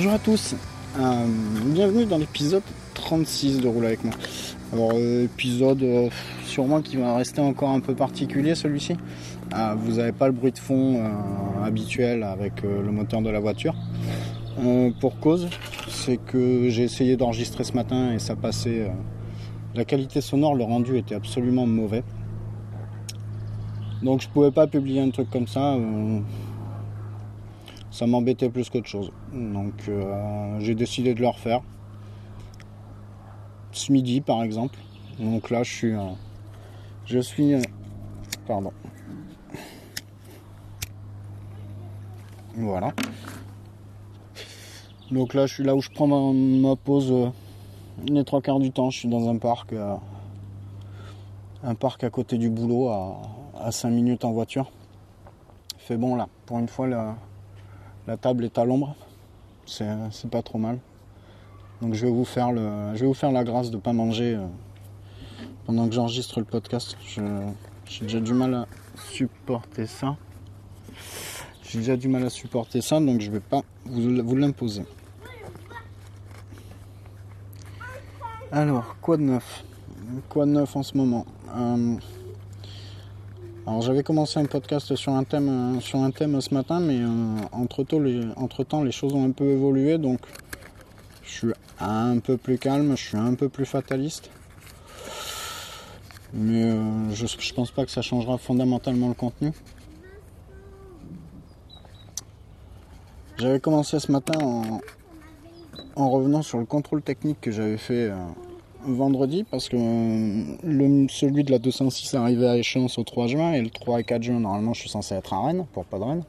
Bonjour à tous, Euh, bienvenue dans l'épisode 36 de Roule avec moi. Alors euh, épisode euh, sûrement qui va rester encore un peu particulier celui-ci. Vous n'avez pas le bruit de fond habituel avec le moteur de la voiture. Pour cause, c'est que j'ai essayé d'enregistrer ce matin et ça passait. la qualité sonore, le rendu était absolument mauvais. Donc je pouvais pas publier un truc comme ça. Ça m'embêtait plus qu'autre chose. Donc euh, j'ai décidé de le refaire. Ce midi par exemple. Donc là je suis. je suis. pardon. Voilà. Donc là je suis là où je prends ma, pause euh, les trois quarts du temps. Je suis dans un parc. euh, un parc à côté du boulot à, à 5 minutes en voiture. Fait bon là. Pour une fois là. La table est à l'ombre, c'est pas trop mal. Donc je vais vous faire le, je vais vous faire la grâce de pas manger euh, pendant que j'enregistre le podcast. J'ai déjà du mal à supporter ça. J'ai déjà du mal à supporter ça, donc je vais pas vous, vous l'imposer. Alors, quoi de neuf? Quoi de neuf en ce moment? Euh, alors j'avais commencé un podcast sur un thème, euh, sur un thème ce matin, mais entre temps les, choses ont un peu évolué, donc je suis un peu plus calme, je suis un peu plus fataliste. Mais euh, je, pense pas que ça changera fondamentalement le contenu. J'avais commencé ce matin en, en revenant sur le contrôle technique que j'avais fait euh, vendredi parce que euh, celui de la 206 est arrivé à échéance au 3 juin et le 3 et 4 juin normalement je suis censé être à Rennes pour pas de Rennes.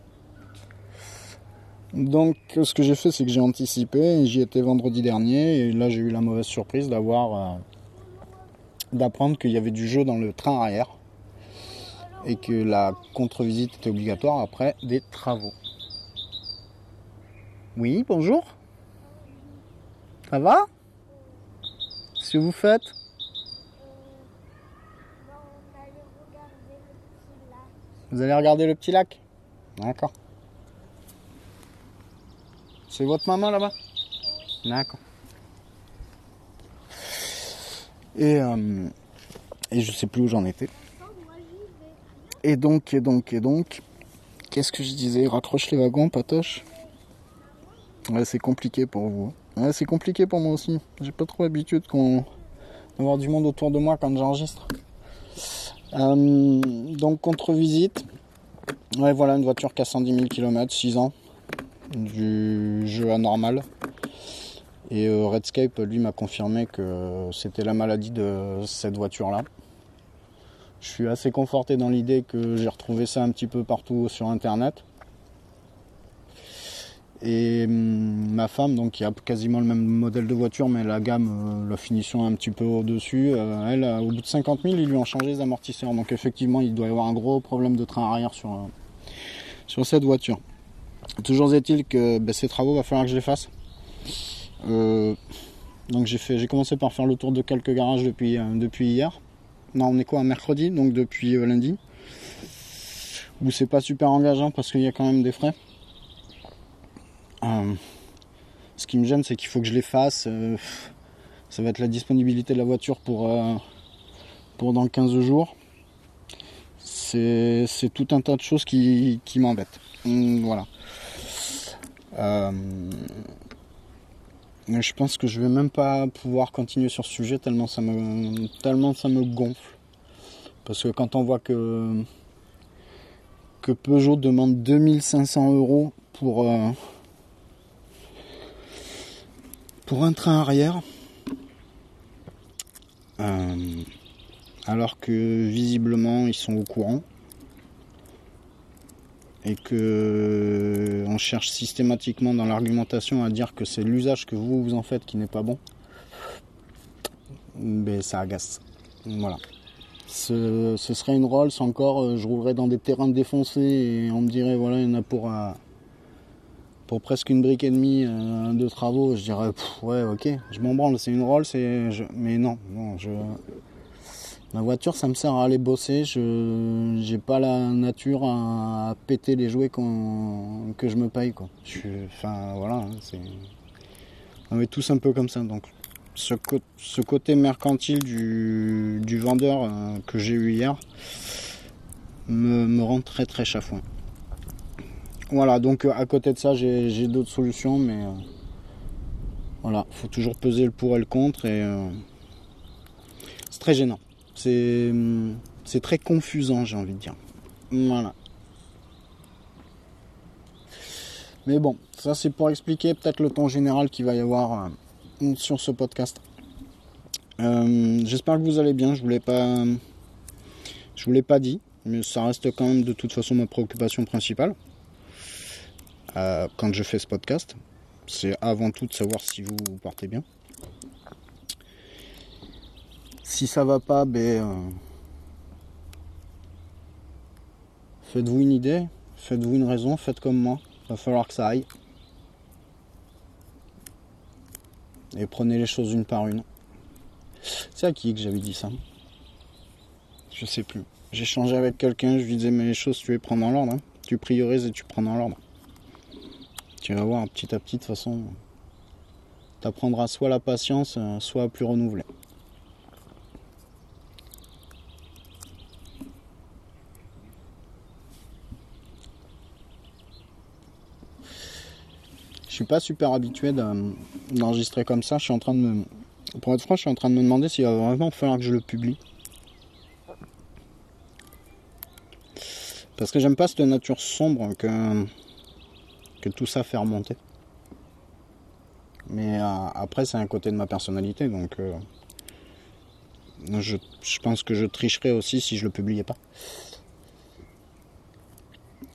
Donc ce que j'ai fait c'est que j'ai anticipé j'y étais vendredi dernier et là j'ai eu la mauvaise surprise d'avoir euh, d'apprendre qu'il y avait du jeu dans le train arrière et que la contre-visite était obligatoire après des travaux. Oui, bonjour. Ça va? Qu'est-ce que vous faites Vous allez regarder le petit lac D'accord. C'est votre maman là-bas? D'accord. Et, euh, et je sais plus où j'en étais. Et donc, et donc, et donc, qu'est-ce que je disais? Raccroche les wagons, patoche Ouais, c'est compliqué pour vous. C'est compliqué pour moi aussi. J'ai pas trop l'habitude d'avoir du monde autour de moi quand j'enregistre. Euh, donc contre-visite. Voilà une voiture qui a 110 000 km, 6 ans, du jeu anormal. Et euh, Redscape, lui, m'a confirmé que c'était la maladie de cette voiture-là. Je suis assez conforté dans l'idée que j'ai retrouvé ça un petit peu partout sur Internet. Et hum, ma femme, donc qui a quasiment le même modèle de voiture, mais la gamme, euh, la finition un petit peu au-dessus, euh, elle, euh, au bout de 50 000, ils lui ont changé les amortisseurs. Donc effectivement, il doit y avoir un gros problème de train arrière sur, sur cette voiture. Toujours est-il que ben, ces travaux, va falloir que je les fasse. Donc j'ai j'ai commencé par faire le tour de quelques garages depuis, depuis hier. Non, on est quoi, un mercredi, donc depuis lundi. Où c'est pas super engageant parce qu'il y a quand même des frais. Ce qui me gêne, c'est qu'il faut que je les fasse. euh, ça va être la disponibilité de la voiture pour, euh, pour dans 15 jours. C'est tout un tas de choses qui, qui m'embêtent. Hum, Voilà. Euh, je pense que je vais même pas pouvoir continuer sur ce sujet tellement ça me, tellement ça me gonfle. Parce que quand on voit que, que Peugeot demande 2500 euros pour, euh, pour un train arrière, euh, alors que visiblement ils sont au courant et que on cherche systématiquement dans l'argumentation à dire que c'est l'usage que vous vous en faites qui n'est pas bon, mais ça agace. Voilà. Ce, serait une Rolls encore, euh, je roulerais dans des terrains défoncés et on me dirait voilà il y en a pour euh, pour presque une brique et demie euh, de travaux, je dirais ouais ok, je m'en branle, c'est une Rolls et je, mais non, non je Ma voiture, ça me sert à aller bosser. Je j'ai pas la nature à, péter les jouets qu'on- que je me paye. Quoi. Je suis, enfin voilà, hein, c'est. On est tous un peu comme ça. Donc ce, ce côté mercantile du, du vendeur euh, que j'ai eu hier me, me rend très très chafouin. Voilà, donc euh, à côté de ça, j'ai d'autres solutions, mais euh, voilà, faut toujours peser le pour et le contre et euh, c'est très gênant. C'est c'est très confusant, j'ai envie de dire. Voilà. Mais bon, ça c'est pour expliquer peut-être le ton général qu'il va y avoir euh, sur ce podcast. Euh, J'espère que vous allez bien. Je vous l'ai pas, je vous l'ai pas dit, mais ça reste quand même de toute façon ma préoccupation principale quand je fais ce podcast. C'est avant tout de savoir si vous vous portez bien. Si ça va pas, ben euh, faites-vous une idée, faites-vous une raison, faites comme moi. Va falloir que ça aille. Et prenez les choses une par une. C'est à qui que j'avais dit ça? Je sais plus. J'ai changé avec quelqu'un, je lui disais mais les choses tu les prends dans l'ordre. hein. Tu priorises et tu prends dans l'ordre. Tu vas voir petit à petit de toute façon. T'apprendras soit la patience, euh, soit à plus renouveler. Je suis pas super habitué d'en- d'enregistrer comme ça. Je suis en train de me. Pour être franc, je suis en train de me demander s'il va vraiment falloir que je le publie. Parce que j'aime pas cette nature sombre que, que tout ça fait remonter. Mais euh, après, c'est un côté de ma personnalité, donc euh, je, pense que je tricherais aussi si je le publiais pas.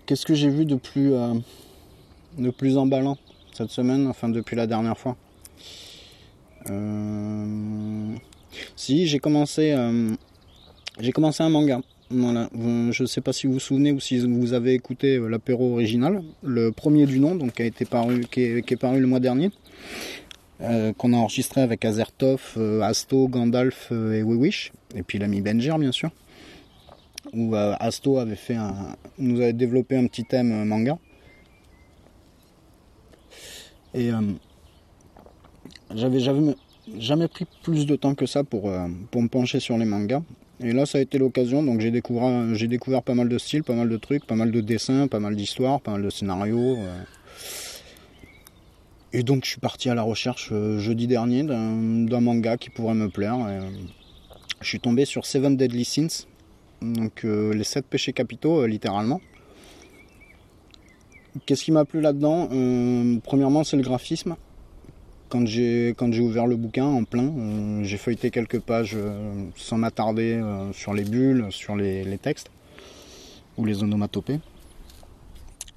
Qu'est-ce que j'ai vu de plus, euh, de plus emballant cette semaine, enfin depuis la dernière fois? Si, j'ai commencé, j'ai commencé un manga. Voilà. Je ne sais pas si vous vous souvenez ou si vous avez écouté euh, l'apéro original, le premier du nom, donc qui a été paru, qui est, paru le mois dernier, euh, qu'on a enregistré avec Azertov, euh, Asto, Gandalf et Wiwish, et puis l'ami Benger bien sûr. Où Asto avait fait un, nous avait développé un petit thème manga. Et j'avais jamais, pris plus de temps que ça pour, pour me pencher sur les mangas. Et là, ça a été l'occasion, donc j'ai découvert, j'ai découvert pas mal de styles, pas mal de trucs, pas mal de dessins, pas mal d'histoires, pas mal de scénarios. euh. Et donc, je suis parti à la recherche euh, jeudi dernier d'un manga qui pourrait me plaire. Euh, je suis tombé sur Seven Deadly Sins, donc les sept péchés capitaux, littéralement. Qu'est-ce qui m'a plu là-dedans? Premièrement, c'est le graphisme. Quand j'ai quand j'ai ouvert le bouquin en plein, euh, j'ai feuilleté quelques pages euh, sans m'attarder euh, sur les bulles, sur les, textes ou les onomatopées.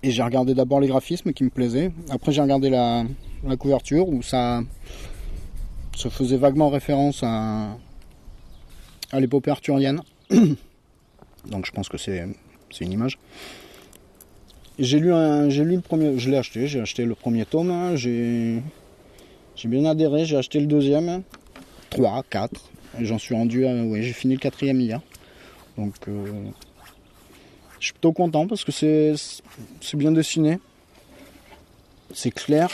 Et j'ai regardé d'abord les graphismes qui me plaisaient. Après j'ai regardé la, la couverture où ça, ça faisait vaguement référence à, à l'épopée arthurienne. Donc je pense que c'est c'est une image. J'ai lu, j'ai lu le premier, je l'ai acheté, j'ai acheté le premier tome, hein, j'ai, j'ai bien adhéré, j'ai acheté le deuxième, 3, 4, et j'en suis rendu à, ouais, j'ai fini le quatrième hier. Donc euh, je suis plutôt content parce que c'est, c'est bien dessiné, c'est clair,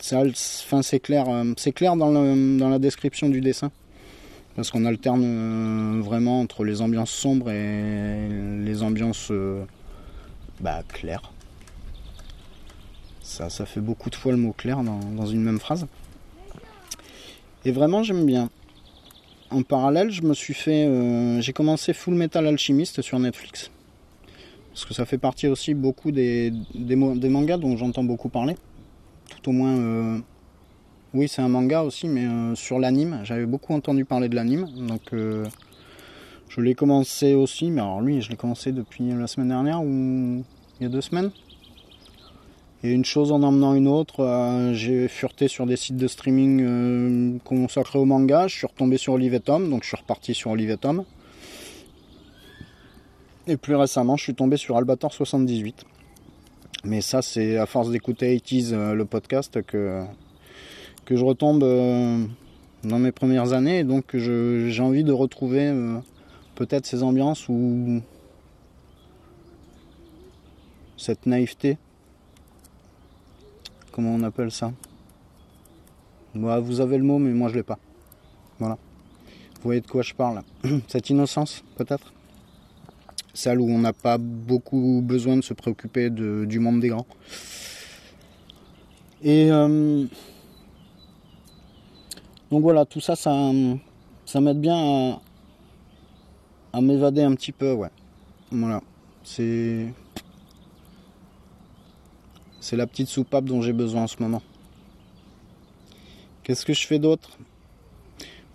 c'est, clair, euh, c'est clair dans, dans la description du dessin. Parce qu'on alterne euh, vraiment entre les ambiances sombres et les ambiances bah, claires. Ça, ça fait beaucoup de fois le mot clair dans, une même phrase. Et vraiment j'aime bien. En parallèle, je me suis fait, euh, j'ai commencé Full Metal Alchemist sur Netflix, parce que ça fait partie aussi beaucoup des, mangas dont j'entends beaucoup parler, tout au moins oui, c'est un manga aussi, mais euh, sur l'anime. J'avais beaucoup entendu parler de l'anime, donc euh, je l'ai commencé aussi. Mais alors lui, je l'ai commencé depuis la semaine dernière ou il y a deux semaines. Et une chose en emmenant une autre, euh, j'ai fureté sur des sites de streaming consacrés au manga. Je suis retombé sur Olivetum, donc je suis reparti sur Olivetum. Et plus récemment, je suis tombé sur Albator 78. Mais ça, c'est à force d'écouter 80 le podcast que que je retombe euh, dans mes premières années. Et donc j'ai envie de retrouver euh, peut-être ces ambiances ou cette naïveté. Comment on appelle ça bah, Vous avez le mot, mais moi je l'ai pas. Voilà. Vous voyez de quoi je parle Cette innocence, peut-être? Celle où on n'a pas beaucoup besoin de se préoccuper du monde des grands. Et euh, donc voilà, tout ça, ça, ça m'aide bien à, m'évader un petit peu, ouais. Voilà, c'est c'est la petite soupape dont j'ai besoin en ce moment. Qu'est-ce que je fais d'autre?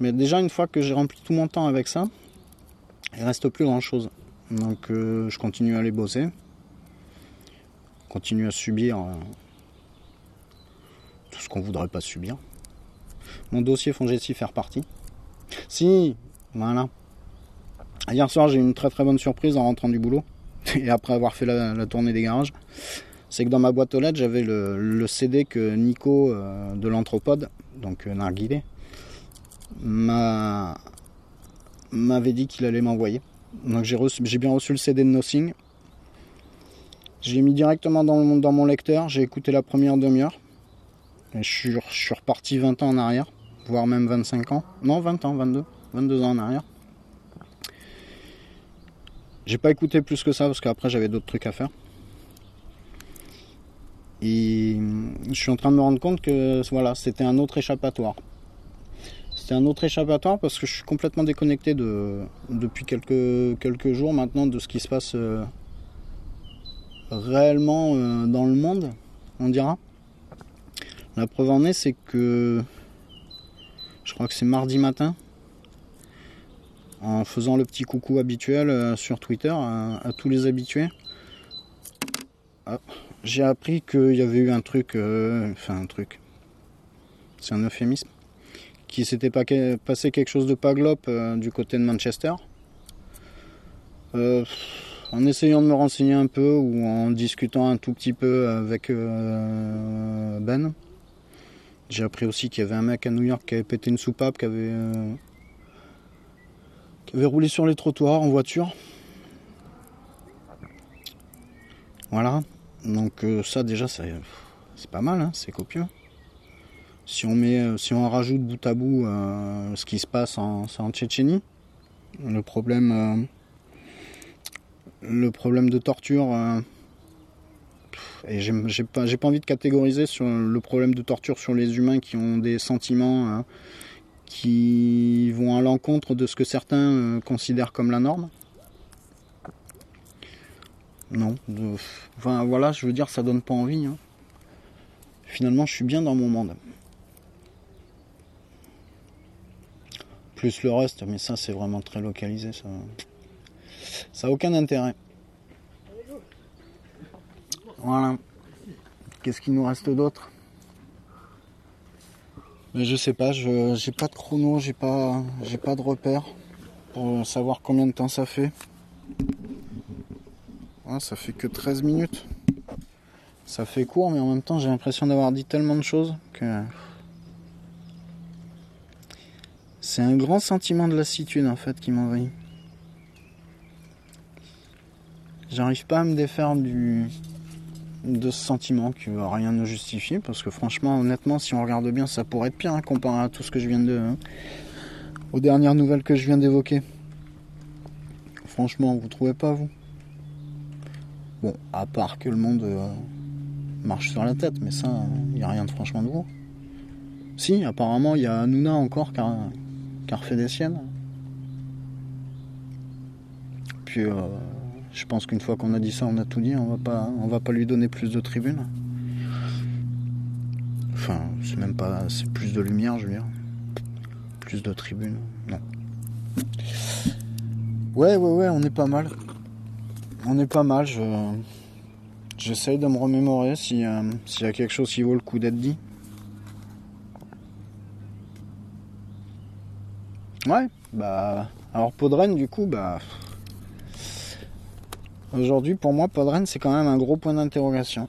Mais déjà une fois que j'ai rempli tout mon temps avec ça, il reste plus grand chose. Donc euh, je continue à aller bosser, continue à subir euh, tout ce qu'on voudrait pas subir. Mon dossier Fongessi faire partie. Si, voilà. Hier soir, j'ai eu une très très bonne surprise en rentrant du boulot et après avoir fait la, tournée des garages. C'est que dans ma boîte aux lettres, j'avais le, CD que Nico euh, de l'Anthropode, donc euh, Narguilé, m'avait dit qu'il allait m'envoyer. Donc j'ai bien reçu le CD de Nothing. Je l'ai mis directement dans, mon lecteur, j'ai écouté la première demi-heure. Je suis, je suis reparti 20 ans en arrière voire même 25 ans. Non, 20 ans, 22. 22 ans en arrière. J'ai pas écouté plus que ça parce qu'après j'avais d'autres trucs à faire. Et je suis en train de me rendre compte que voilà, c'était un autre échappatoire. C'était un autre échappatoire parce que je suis complètement déconnecté de, depuis quelques, quelques jours maintenant de ce qui se passe euh, réellement euh, dans le monde, on dira. La preuve en est, c'est que je crois que c'est mardi matin, en faisant le petit coucou habituel euh, sur Twitter à, tous les habitués. Ah, j'ai appris qu'il y avait eu un truc, euh, enfin un truc, c'est un euphémisme, qui s'était passé quelque chose de pas euh, du côté de Manchester. en essayant de me renseigner un peu ou en discutant un tout petit peu avec Ben, j'ai appris aussi qu'il y avait un mec à New York qui avait pété une soupape, euh, qui avait roulé sur les trottoirs en voiture. Voilà. Donc euh, ça déjà c'est pas mal, hein, c'est copieux. Si on met, euh, si on rajoute bout à bout ce qui se passe en, Tchétchénie, le problème, de torture et j'ai pas, pas envie de catégoriser sur le problème de torture sur les humains qui ont des sentiments hein, qui vont à l'encontre de ce que certains euh, considèrent comme la norme. Non. enfin voilà, je veux dire, ça donne pas envie. Hein. Finalement, je suis bien dans mon monde. Plus le reste, mais ça c'est vraiment très localisé, ça. Ça n'a aucun intérêt. Voilà. Qu'est-ce qu'il nous reste d'autre? Mais je sais pas, je j'ai pas de chrono, j'ai pas j'ai pas de repère pour savoir combien de temps ça fait. Ah, ça fait que 13 minutes. Ça fait court, mais en même temps, j'ai l'impression d'avoir dit tellement de choses que. C'est un grand sentiment de lassitude en fait qui m'envahit. J'arrive pas à me défaire du de ce sentiment qui va rien ne justifier parce que franchement honnêtement si on regarde bien ça pourrait être pire hein, comparé à tout ce que je viens de hein, aux dernières nouvelles que je viens d'évoquer. Franchement, vous trouvez pas vous? Bon, à part que le monde euh, marche sur la tête, mais ça, il n'y a rien de franchement nouveau. Si, apparemment, il y a Nuna encore qui a, refait des siennes. Puis, euh, je pense qu'une fois qu'on a dit ça, on a tout dit. On va pas, on va pas lui donner plus de tribunes. Enfin, c'est même pas, c'est plus de lumière, je veux dire. Plus de tribunes, non. Ouais, ouais, ouais, on est pas mal. On est pas mal. Je, j'essaye de me remémorer euh, s'il y a quelque chose qui vaut le coup d'être dit. Ouais, bah, alors Podren, du coup, bah. Aujourd'hui, pour moi, Podren, c'est quand même un gros point d'interrogation.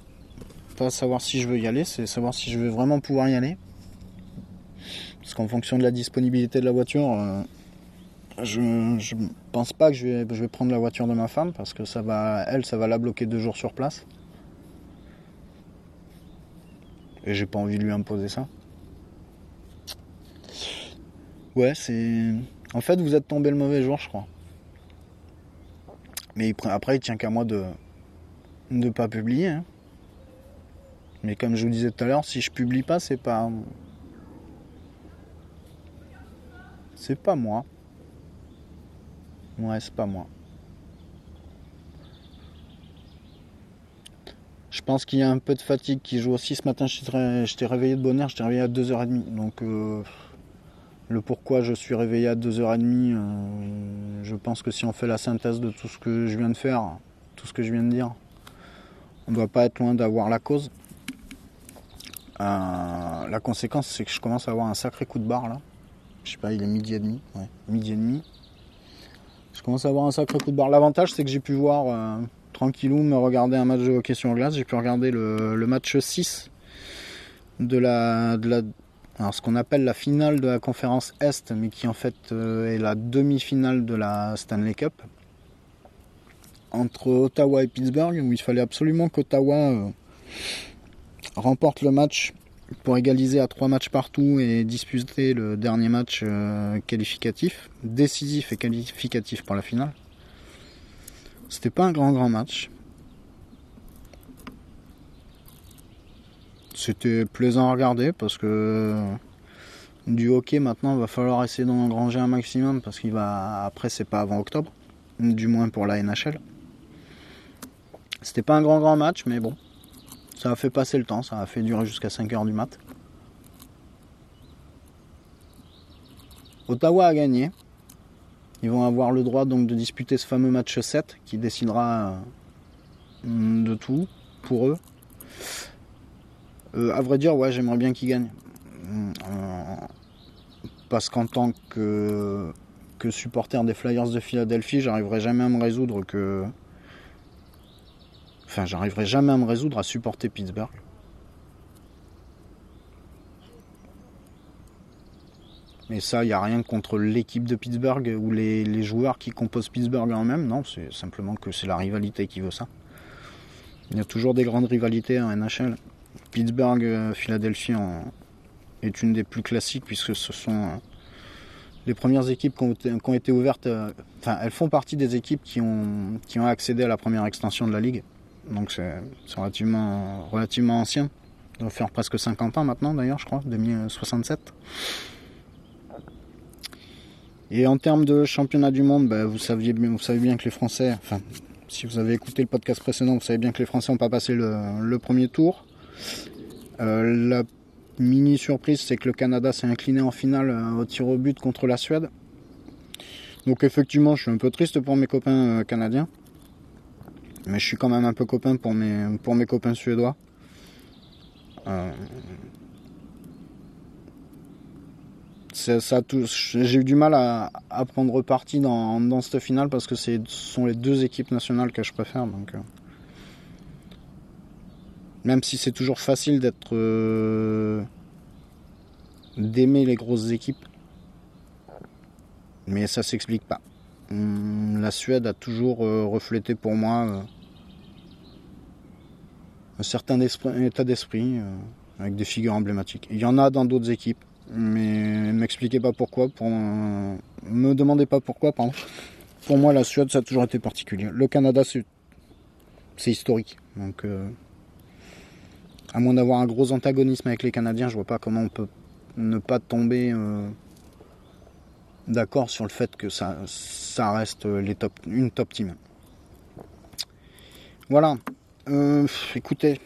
Pas savoir si je veux y aller, c'est savoir si je veux vraiment pouvoir y aller. Parce qu'en fonction de la disponibilité de la voiture, euh, je, je pense pas que je vais, prendre la voiture de ma femme parce que ça va, elle, ça va la bloquer deux jours sur place. Et j'ai pas envie de lui imposer ça. Ouais, c'est. En fait, vous êtes tombé le mauvais jour, je crois. Mais après, il tient qu'à moi de ne pas publier. hein. Mais comme je vous disais tout à l'heure, si je publie pas, c'est pas. C'est pas moi. Ouais, c'est pas moi. Je pense qu'il y a un peu de fatigue qui joue aussi. Ce matin, je réveillé de bonne heure, je réveillé à 2h30. Donc, euh, le pourquoi je suis réveillé à 2h30, euh, je pense que si on fait la synthèse de tout ce que je viens de faire, tout ce que je viens de dire, on ne doit pas être loin d'avoir la cause. Euh, la conséquence, c'est que je commence à avoir un sacré coup de barre là. Je sais pas, il est midi et demi. Midi et demi. Je commence à avoir un sacré coup de barre. L'avantage, c'est que j'ai pu voir euh, tranquillou me regarder un match de hockey sur glace. J'ai pu regarder le, match 6 de la, de la alors ce qu'on appelle la finale de la conférence Est, mais qui en fait euh, est la demi-finale de la Stanley Cup entre Ottawa et Pittsburgh, où il fallait absolument qu'Ottawa euh, remporte le match pour égaliser à trois matchs partout et disputer le dernier match euh, qualificatif, décisif et qualificatif pour la finale. C'était pas un grand grand match. C'était plaisant à regarder parce que du hockey maintenant il va falloir essayer d'en engranger un maximum parce qu'il va après c'est pas avant octobre, du moins pour la NHL. C'était pas un grand grand match mais bon, ça a fait passer le temps, ça a fait durer jusqu'à 5h du mat. Ottawa a gagné. Ils vont avoir le droit donc de disputer ce fameux match 7 qui décidera euh, de tout pour eux. Euh, à vrai dire, ouais, j'aimerais bien qu'ils gagnent. Euh, parce qu'en tant que, que supporter des Flyers de Philadelphie, j'arriverai jamais à me résoudre que. Enfin, j'arriverai jamais à me résoudre à supporter Pittsburgh. Mais ça, il n'y a rien contre l'équipe de Pittsburgh ou les, joueurs qui composent Pittsburgh en même. Non, c'est simplement que c'est la rivalité qui veut ça. Il y a toujours des grandes rivalités en NHL. Pittsburgh, euh, est une des plus classiques puisque ce sont euh, les premières équipes qui ont été, ouvertes. euh, Enfin, elles font partie des équipes qui ont accédé à la première extension de la ligue. Donc c'est relativement, relativement ancien. Ça doit faire presque 50 ans maintenant d'ailleurs, je crois, 2067. Et en termes de championnat du monde, bah, vous, saviez, vous savez bien que les Français, enfin, si vous avez écouté le podcast précédent, vous savez bien que les Français n'ont pas passé le, le premier tour. Euh, la mini surprise, c'est que le Canada s'est incliné en finale euh, au tir au but contre la Suède. Donc effectivement, je suis un peu triste pour mes copains euh, canadiens. Mais je suis quand même un peu copain pour mes, pour mes copains suédois. Euh, J'ai eu du mal à, prendre parti dans, dans cette finale parce que ce sont les deux équipes nationales que je préfère. Donc, euh, même si c'est toujours facile d'être euh, d'aimer les grosses équipes, mais ça s'explique pas. Hum, La Suède a toujours euh, reflété pour moi euh, un certain état d'esprit euh, avec des figures emblématiques. Il y en a dans d'autres équipes, mais m'expliquez pas pourquoi. Pour, me demandez pas pourquoi. Pour moi, la Suède, ça a toujours été particulier. Le Canada, c'est c'est historique. À moins d'avoir un gros antagonisme avec les Canadiens, je vois pas comment on peut ne pas tomber d'accord sur le fait que ça, ça reste les top, une top team. Voilà. Euh, écoutez,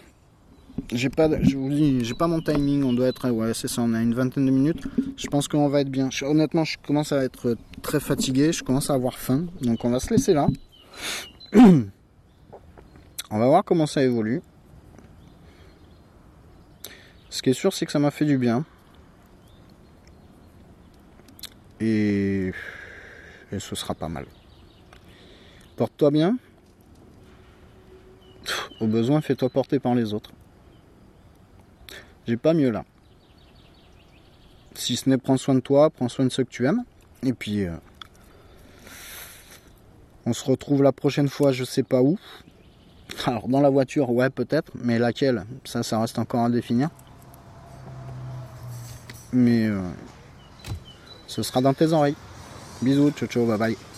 j'ai pas, je vous dis, j'ai pas mon timing. On doit être, ouais, c'est ça. On a une vingtaine de minutes. Je pense qu'on va être bien. Honnêtement, je commence à être très fatigué. Je commence à avoir faim. Donc, on va se laisser là. on va voir comment ça évolue. Ce qui est sûr, c'est que ça m'a fait du bien. Et, ce sera pas mal. Porte-toi bien. Au besoin, fais-toi porter par les autres. J'ai pas mieux là. Si ce n'est prends soin de toi, prends soin de ceux que tu aimes. Et puis, euh, on se retrouve la prochaine fois, je sais pas où. Alors, dans la voiture, ouais, peut-être, mais laquelle? Ça, ça reste encore à définir. Mais euh, ce sera dans tes oreilles. Bisous, ciao, ciao, bye bye.